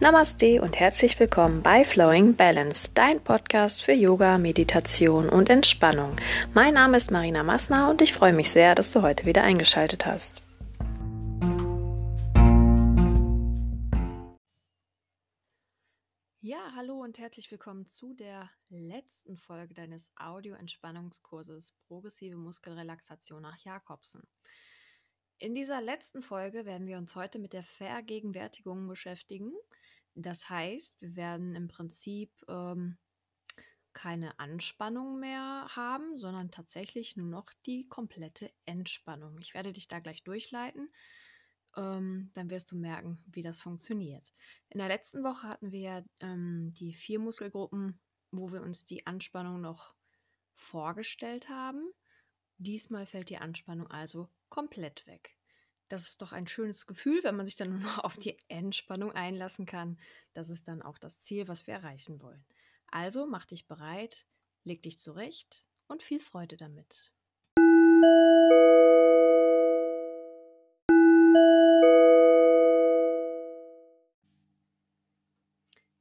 Namaste und herzlich willkommen bei Flowing Balance, dein Podcast für Yoga, Meditation und Entspannung. Mein Name ist Marina Massner und ich freue mich sehr, dass du heute wieder eingeschaltet hast. Ja, hallo und herzlich willkommen zu der letzten Folge deines Audio-Entspannungskurses Progressive Muskelrelaxation nach Jakobsen. In dieser letzten Folge werden wir uns heute mit der Vergegenwärtigung beschäftigen. Das heißt, wir werden im Prinzip ähm, keine Anspannung mehr haben, sondern tatsächlich nur noch die komplette Entspannung. Ich werde dich da gleich durchleiten. Ähm, dann wirst du merken, wie das funktioniert. In der letzten Woche hatten wir ähm, die vier Muskelgruppen, wo wir uns die Anspannung noch vorgestellt haben. Diesmal fällt die Anspannung also komplett weg. Das ist doch ein schönes Gefühl, wenn man sich dann nur noch auf die Entspannung einlassen kann. Das ist dann auch das Ziel, was wir erreichen wollen. Also mach dich bereit, leg dich zurecht und viel Freude damit.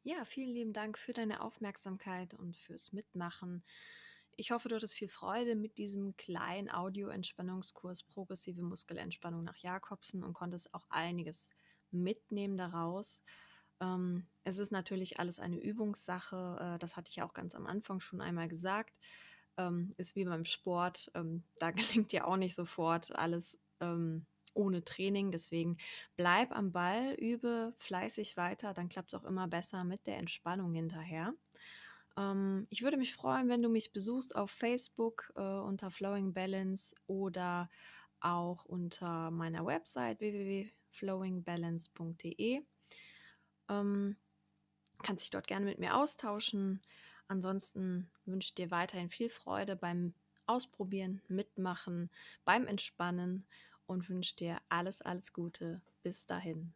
Ja, vielen lieben Dank für deine Aufmerksamkeit und fürs Mitmachen. Ich hoffe, du hattest viel Freude mit diesem kleinen Audio-Entspannungskurs Progressive Muskelentspannung nach Jakobsen und konntest auch einiges mitnehmen daraus. Ähm, es ist natürlich alles eine Übungssache, äh, das hatte ich ja auch ganz am Anfang schon einmal gesagt. Ähm, ist wie beim Sport, ähm, da gelingt ja auch nicht sofort alles ohne Training. Deswegen bleib am Ball, übe fleißig weiter, dann klappt es auch immer besser mit der Entspannung hinterher. Ähm, ich würde mich freuen, wenn du mich besuchst auf Facebook äh, unter Flowing Balance oder auch unter meiner Website www.flowingbalance.de. Ähm, kannst dich dort gerne mit mir austauschen. Ansonsten wünsche ich dir weiterhin viel Freude beim Ausprobieren, Mitmachen, beim Entspannen und wünsche dir alles, alles Gute. Bis dahin.